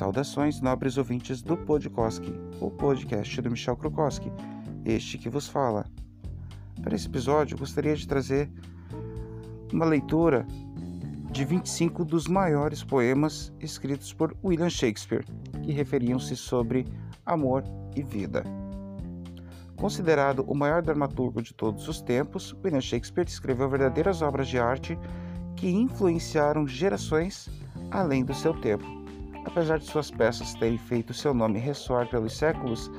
Saudações, nobres ouvintes do Podkoski, o podcast do Michel Krokowski, este que vos fala. Para esse episódio, gostaria de trazer uma leitura de 25 dos maiores poemas escritos por William Shakespeare, que referiam-se sobre amor e vida. Considerado o maior dramaturgo de todos os tempos, William Shakespeare escreveu verdadeiras obras de arte que influenciaram gerações além do seu tempo Apesar de suas peças terem feito seu nome ressoar pelos séculos,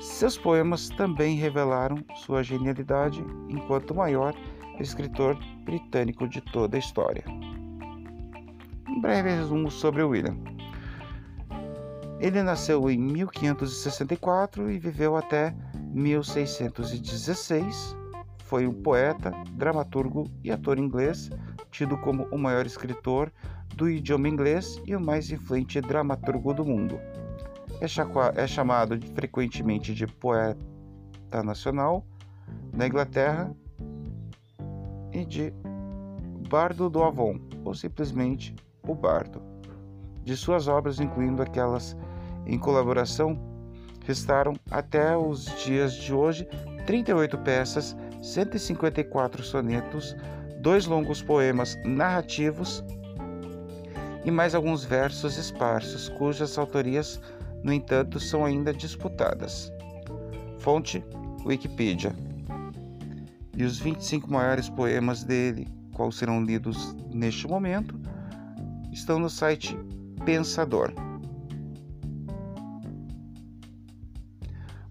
seus poemas também revelaram sua genialidade enquanto maior escritor britânico de toda a história. Um breve resumo sobre William. Ele nasceu em 1564 e viveu até 1616. Foi um poeta, dramaturgo e ator inglês, tido como o maior escritor do idioma inglês e o mais influente dramaturgo do mundo. É, é chamado frequentemente de poeta nacional na Inglaterra e de Bardo do Avon, ou simplesmente o Bardo. De suas obras, incluindo aquelas em colaboração, restaram até os dias de hoje 38 peças, 154 sonetos, dois longos poemas narrativos e mais alguns versos esparsos, cujas autorias, no entanto, são ainda disputadas. Fonte: Wikipedia. E os 25 maiores poemas dele, quais serão lidos neste momento, estão no site Pensador.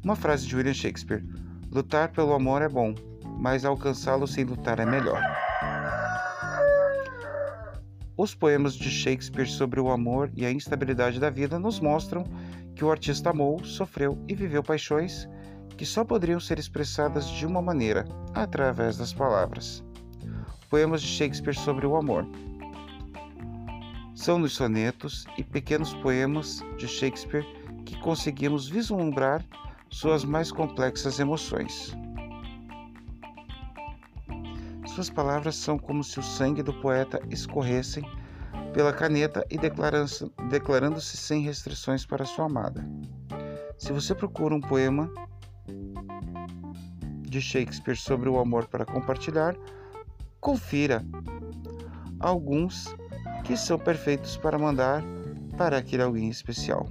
Uma frase de William Shakespeare: Lutar pelo amor é bom, mas alcançá-lo sem lutar é melhor. Os poemas de Shakespeare sobre o amor e a instabilidade da vida nos mostram que o artista amou, sofreu e viveu paixões que só poderiam ser expressadas de uma maneira, através das palavras. Poemas de Shakespeare sobre o amor. São nos sonetos e pequenos poemas de Shakespeare que conseguimos vislumbrar suas mais complexas emoções. Suas palavras são como se o sangue do poeta escorressem pela caneta e declarando-se sem restrições para sua amada. Se você procura um poema de Shakespeare sobre o amor para compartilhar, confira alguns que são perfeitos para mandar para aquele alguém especial.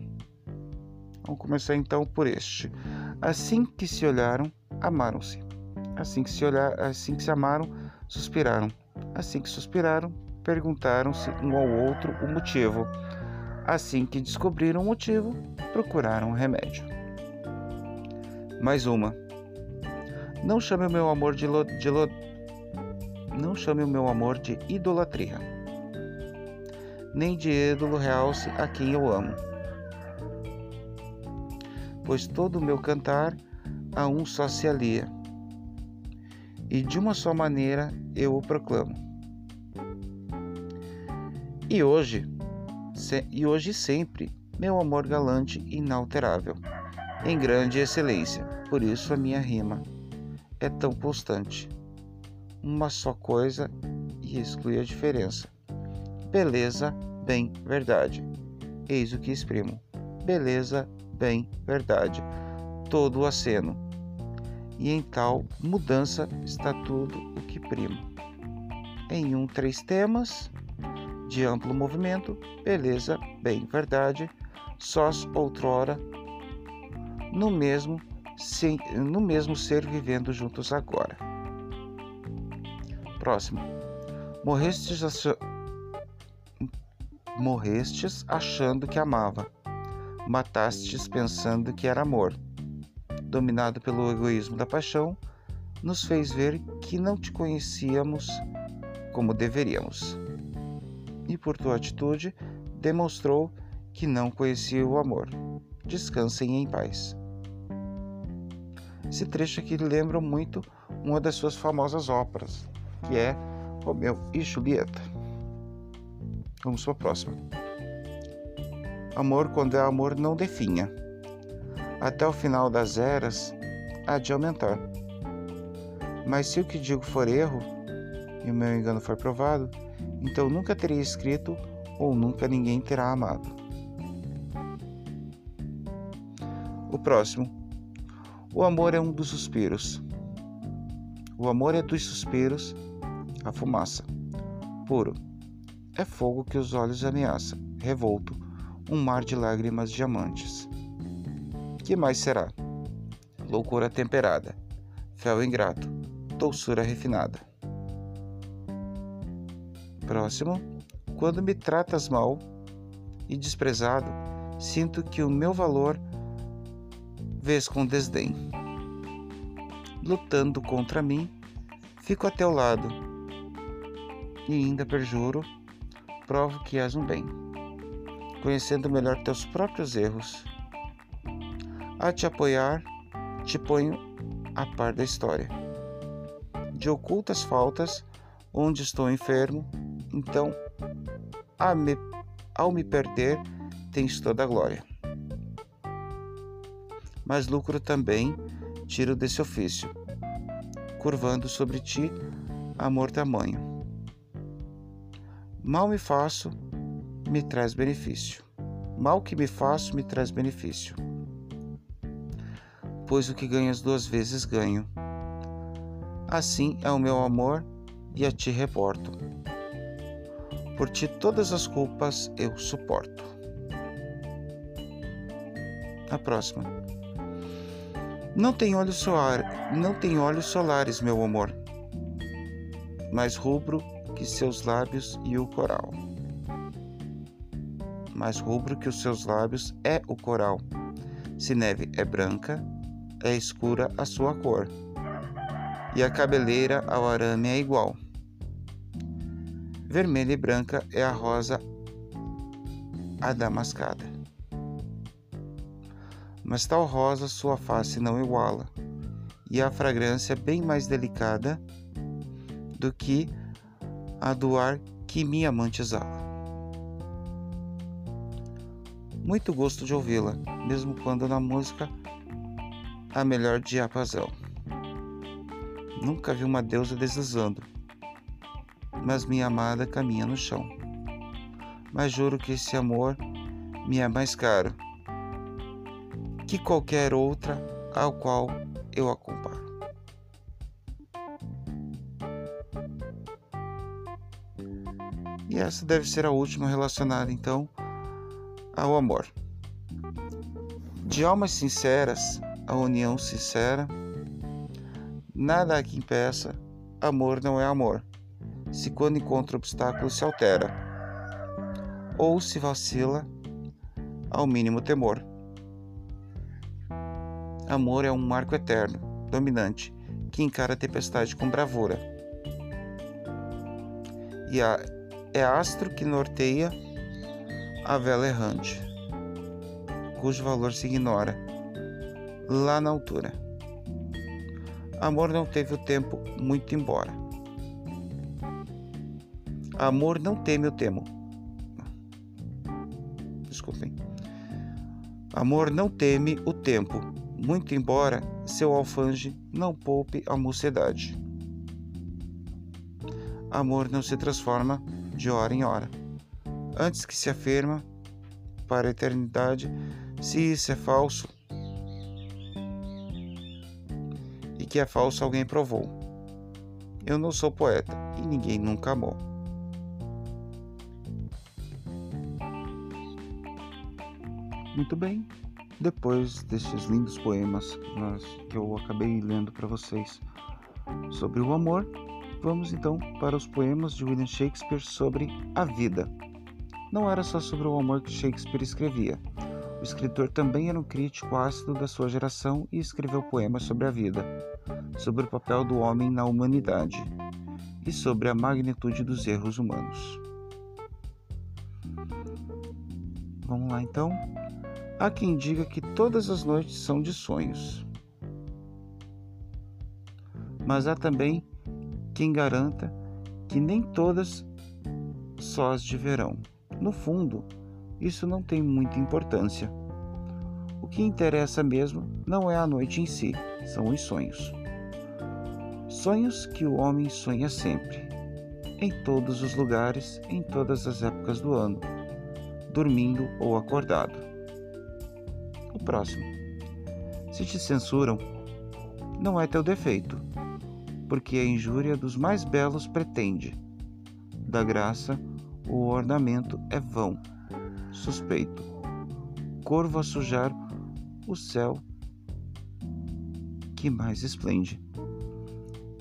Vamos começar então por este. Assim que se olharam, amaram-se. Assim que se olhar, assim que se amaram, Suspiraram. Assim que suspiraram, perguntaram-se um ao outro o motivo. Assim que descobriram o motivo, procuraram um remédio. Mais uma. Não chame o meu amor de, lo, de lo, não chame o meu amor de idolatria, nem de ídolo realce a quem eu amo. Pois todo o meu cantar a um só se alia e de uma só maneira eu o proclamo. E hoje, e hoje sempre, meu amor galante inalterável, em grande excelência, por isso a minha rima é tão constante. Uma só coisa e exclui a diferença. Beleza, bem, verdade. Eis o que exprimo. Beleza, bem, verdade. Todo o aceno e em tal mudança está tudo o que prima. Em um, três temas de amplo movimento, beleza, bem, verdade, sós outrora, no mesmo, no mesmo ser vivendo juntos agora. Próximo. Morrestes, ach... Morrestes achando que amava, matastes pensando que era amor dominado pelo egoísmo da paixão, nos fez ver que não te conhecíamos como deveríamos. E por tua atitude, demonstrou que não conhecia o amor. Descansem em paz. Esse trecho aqui lembra muito uma das suas famosas óperas, que é Romeu e Julieta. Vamos para a próxima. Amor, quando é amor, não definha até o final das eras, há de aumentar. Mas se o que digo for erro, e o meu engano for provado, então nunca terei escrito ou nunca ninguém terá amado. O próximo. O amor é um dos suspiros. O amor é dos suspiros, a fumaça. Puro. É fogo que os olhos ameaça, revolto, um mar de lágrimas diamantes. Que mais será? Loucura temperada, fel ingrato, doçura refinada. Próximo. Quando me tratas mal e desprezado, sinto que o meu valor vês com desdém. Lutando contra mim, fico a teu lado e ainda perjuro, provo que és um bem, conhecendo melhor teus próprios erros. A te apoiar, te ponho a par da história. De ocultas faltas, onde estou enfermo, então, me, ao me perder, tens toda a glória. Mas lucro também tiro desse ofício, curvando sobre ti amor tamanho. Mal me faço, me traz benefício. Mal que me faço, me traz benefício. Pois o que ganhas duas vezes ganho. Assim é o meu amor e a ti reporto. Por ti todas as culpas eu suporto. A próxima. Não tem olhos solar, não tem olhos solares, meu amor. Mais rubro que seus lábios e o coral. Mais rubro que os seus lábios é o coral. Se neve é branca, é escura a sua cor. E a cabeleira ao arame é igual. Vermelha e branca é a rosa adamascada. Mas tal rosa sua face não iguala, e a fragrância bem mais delicada do que a do ar que minha amante. Muito gosto de ouvi-la, mesmo quando na música a melhor diapasão. Nunca vi uma deusa deslizando, mas minha amada caminha no chão. Mas juro que esse amor me é mais caro que qualquer outra ao qual eu a comparo. E essa deve ser a última relacionada então ao amor. De almas sinceras, a união sincera, nada que impeça, amor não é amor se quando encontra obstáculo se altera, ou se vacila ao mínimo temor. Amor é um marco eterno, dominante, que encara a tempestade com bravura. E a, é astro que norteia a vela errante, cujo valor se ignora lá na altura. Amor não teve o tempo muito embora Amor não teme o temo. Desculpem. Amor não teme o tempo, muito embora seu alfange não poupe a mocidade. Amor não se transforma de hora em hora. Antes que se afirma para a eternidade, se isso é falso, que é falso alguém provou. Eu não sou poeta e ninguém nunca amou. Muito bem, depois destes lindos poemas que eu acabei lendo para vocês sobre o amor, vamos então para os poemas de William Shakespeare sobre a vida. Não era só sobre o amor que Shakespeare escrevia. O escritor também era um crítico ácido da sua geração e escreveu poemas sobre a vida, sobre o papel do homem na humanidade e sobre a magnitude dos erros humanos. Vamos lá então. Há quem diga que todas as noites são de sonhos. Mas há também quem garanta que nem todas sós de verão. No fundo, isso não tem muita importância. O que interessa mesmo não é a noite em si, são os sonhos. Sonhos que o homem sonha sempre, em todos os lugares, em todas as épocas do ano, dormindo ou acordado próximo. Se te censuram, não é teu defeito, porque a injúria dos mais belos pretende. Da graça, o ornamento é vão, suspeito. Corvo a sujar o céu que mais esplende.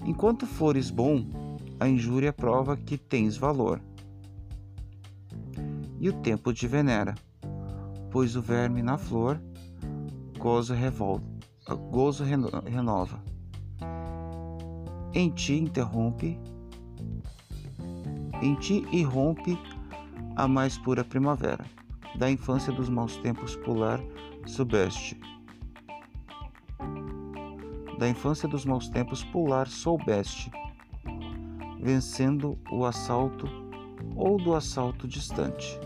Enquanto fores bom, a injúria prova que tens valor. E o tempo te venera, pois o verme na flor gozo, revolta, gozo renova. Em ti interrompe, em ti irrompe a mais pura primavera, da infância dos maus tempos pular subeste da infância dos maus tempos pular soubeste, vencendo o assalto ou do assalto distante.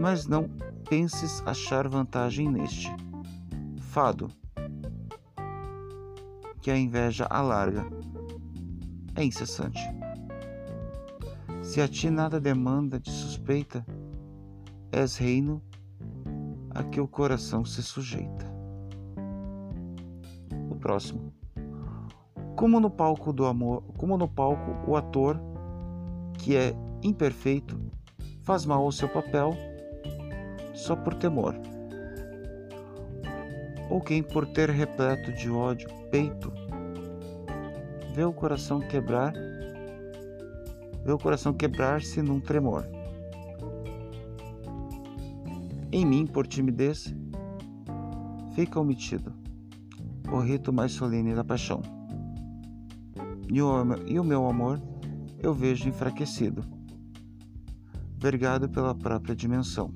Mas não penses achar vantagem neste fado, que a inveja alarga, é incessante. Se a ti nada demanda de suspeita, és reino a que o coração se sujeita. O próximo. Como no palco do amor, como no palco o ator que é imperfeito faz mal ao seu papel só por temor. Ou quem por ter repleto de ódio peito vê o coração quebrar, vê o coração quebrar-se num tremor em mim por timidez, fica omitido o rito mais solene da paixão. E o, e o meu amor eu vejo enfraquecido, vergado pela própria dimensão.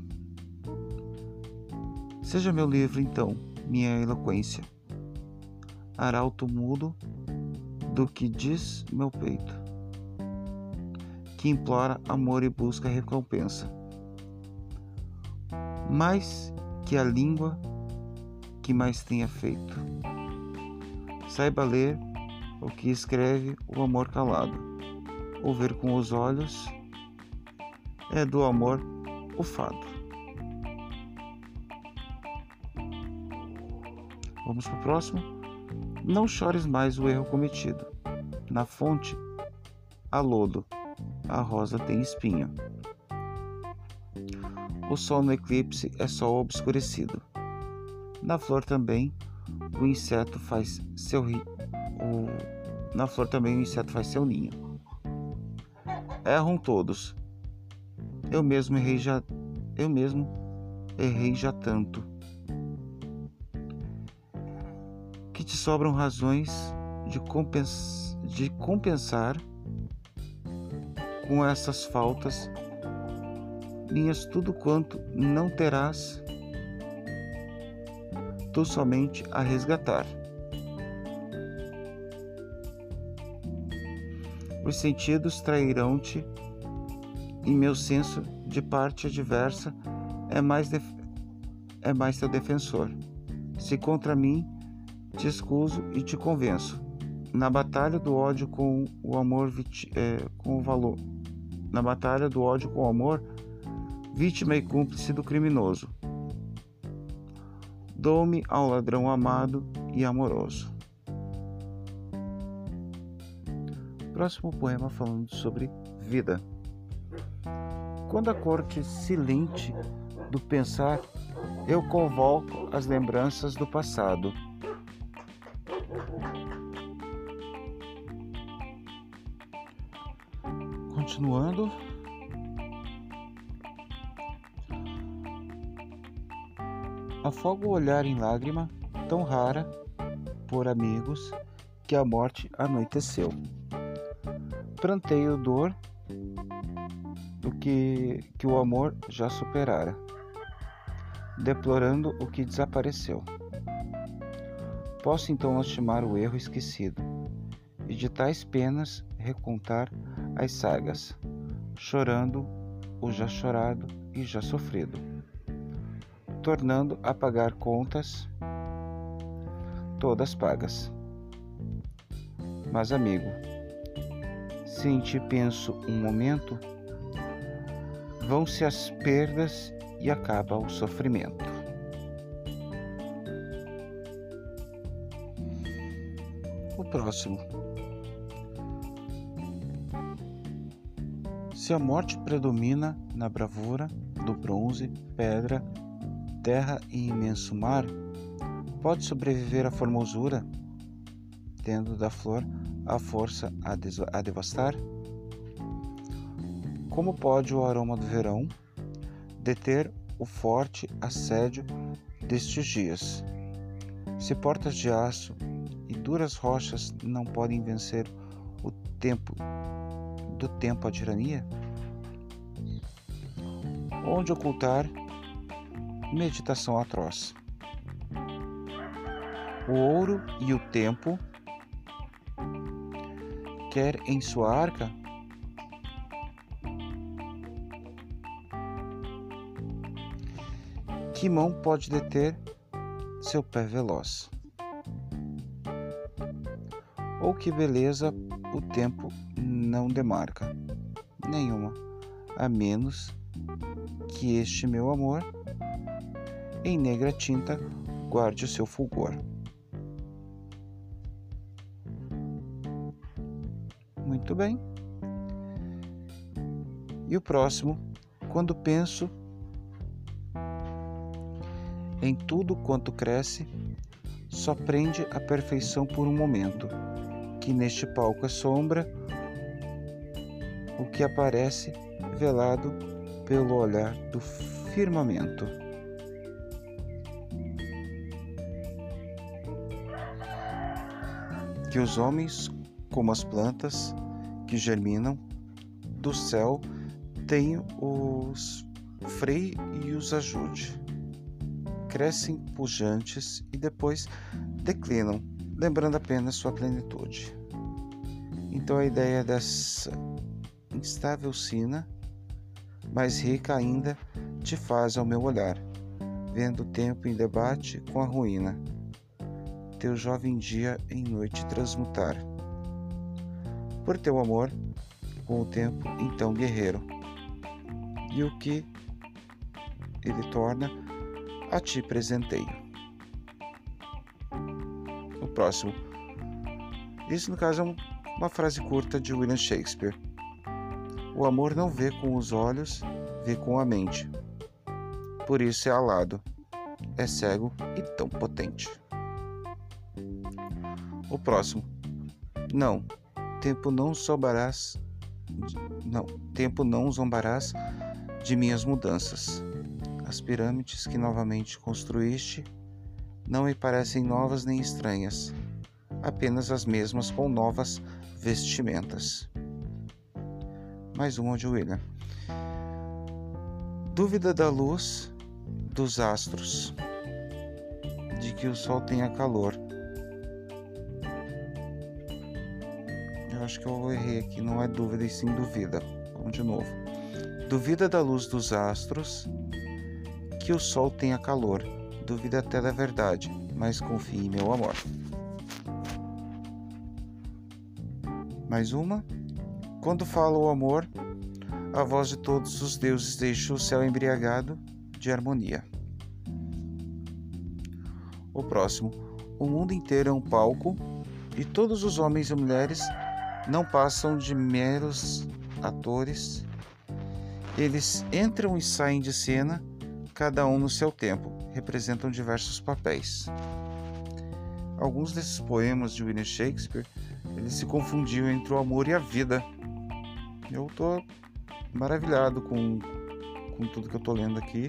Seja meu livro, então, minha eloquência, arauto mudo do que diz meu peito, que implora amor e busca recompensa mais que a língua que mais tenha feito. Saiba ler o que escreve o amor calado. Ouvir com os olhos é do amor o fado. Vamos para o próximo. Não chores mais o erro cometido. Na fonte há lodo, a rosa tem espinho. O sol no eclipse é sol obscurecido. Na flor também o inseto faz seu ri... o... na flor também o inseto faz seu ninho. Erram todos. Eu mesmo errei já eu mesmo errei já tanto. Que te sobram razões de, compens... de compensar com essas faltas minhas tudo quanto não terás tu somente a resgatar. Os sentidos trairão-te, e meu senso de parte adversa é mais, é mais teu defensor. Se contra mim te escuso e te convenço, na batalha do ódio com o amor, é, com o valor, na batalha do ódio com o amor, vítima e cúmplice do criminoso. Dou-me ao ladrão amado e amoroso. Próximo poema falando sobre vida. Quando a corte silente do pensar, eu convoco as lembranças do passado. Continuando, Afogo o olhar em lágrima, tão rara por amigos, que a morte anoiteceu. Pranteio dor do que, que o amor já superara, deplorando o que desapareceu. Posso então lastimar o erro esquecido, e de tais penas recontar as sagas, chorando o já chorado e já sofrido tornando a pagar contas todas pagas. Mas, amigo, se em ti penso um momento, vão-se as perdas e acaba o sofrimento. O próximo. Se a morte predomina na bravura do bronze, pedra, terra e imenso mar, pode sobreviver a formosura, tendo da flor a força a, a devastar? Como pode o aroma do verão deter o forte assédio destes dias? Se portas de aço e duras rochas não podem vencer o tempo do tempo a tirania? Onde ocultar meditação atroz? O ouro e o tempo quer em sua arca Que mão pode deter seu pé veloz? Ou que beleza o tempo não demarca? Nenhuma, a menos que este meu amor em negra tinta guarde o seu fulgor. Muito bem. E o próximo, quando penso em tudo quanto cresce, só prende a perfeição por um momento, que neste palco é sombra, o que aparece velado pelo olhar do firmamento. Que os homens, como as plantas que germinam do céu, tenham os freie e os ajude crescem pujantes e depois declinam, lembrando apenas sua plenitude. Então a ideia dessa instável sina, mais rica ainda, te faz ao meu olhar, vendo o tempo em debate com a ruína, teu jovem dia em noite transmutar. Por teu amor, com o tempo então guerreiro, e o que ele torna a ti presenteio. O próximo. Isso, no caso, é uma frase curta de William Shakespeare. O amor não vê com os olhos, vê com a mente. Por isso é alado, é cego e tão potente. O próximo. Não, tempo não zombarás. Não, tempo não zombarás de minhas mudanças. As pirâmides que novamente construíste não me parecem novas nem estranhas, apenas as mesmas com novas vestimentas. Mais uma de William. Dúvida da luz dos astros, de que o sol tenha calor. Acho que eu errei aqui, não é dúvida e sim duvida. Vamos de novo. Duvida da luz dos astros que o sol tenha calor. Duvida até da verdade, mas confie em meu amor. Mais uma. Quando fala o amor, a voz de todos os deuses deixa o céu embriagado de harmonia. O próximo. O mundo inteiro é um palco e todos os homens e mulheres não passam de meros atores. Eles entram e saem de cena cada um no seu tempo, representam diversos papéis. Alguns desses poemas de William Shakespeare, ele se confundiu entre o amor e a vida. Eu estou maravilhado com, com tudo que eu estou lendo aqui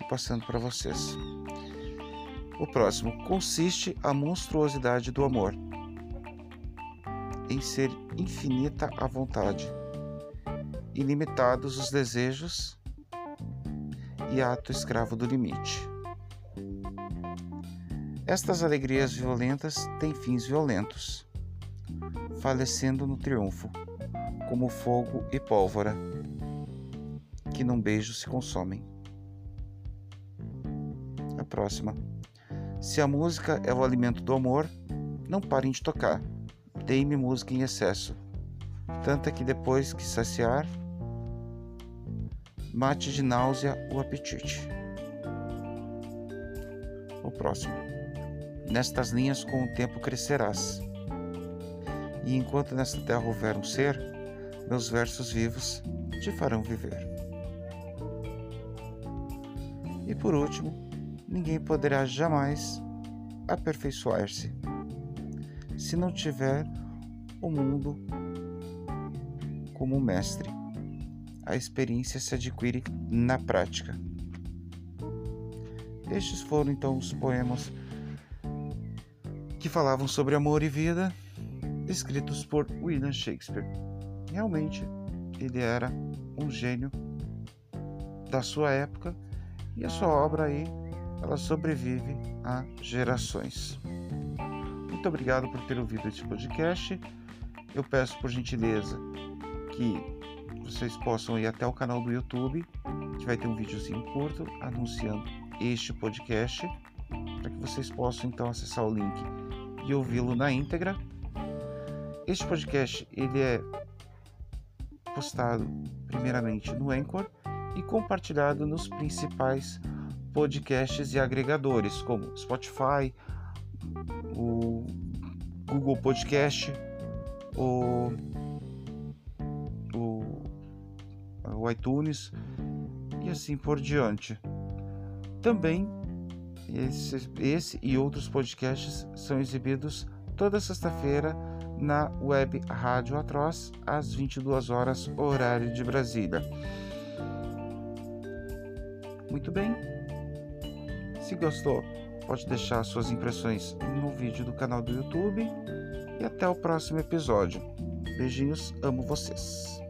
e passando para vocês. O próximo consiste a monstruosidade do amor em ser infinita a vontade, ilimitados os desejos e ato escravo do limite. Estas alegrias violentas têm fins violentos, falecendo no triunfo, como fogo e pólvora, que num beijo se consomem. A próxima. Se a música é o alimento do amor, não parem de tocar. Deem-me música em excesso, tanta que depois que saciar, mate de náusea o apetite. O próximo. Nestas linhas com o tempo crescerás. E enquanto nesta terra houver um ser, meus versos vivos te farão viver. E por último, ninguém poderá jamais aperfeiçoar-se se não tiver o mundo como mestre. A experiência se adquire na prática. Estes foram então os poemas que falavam sobre amor e vida, escritos por William Shakespeare. Realmente, ele era um gênio da sua época e a sua obra aí ela sobrevive a gerações. Muito obrigado por ter ouvido este podcast. Eu peço por gentileza que vocês possam ir até o canal do YouTube, que vai ter um videozinho curto anunciando este podcast, para que vocês possam então acessar o link e ouvi-lo na íntegra. Este podcast ele é postado primeiramente no Anchor e compartilhado nos principais podcasts e agregadores como Spotify, o Google Podcast, o, o, o iTunes e assim por diante. Também esse, esse e outros podcasts são exibidos toda sexta-feira na web Rádio Atroz às 22 horas horário de Brasília. Muito bem. Se gostou, pode deixar suas impressões no vídeo do canal do YouTube e até o próximo episódio. Beijinhos, amo vocês.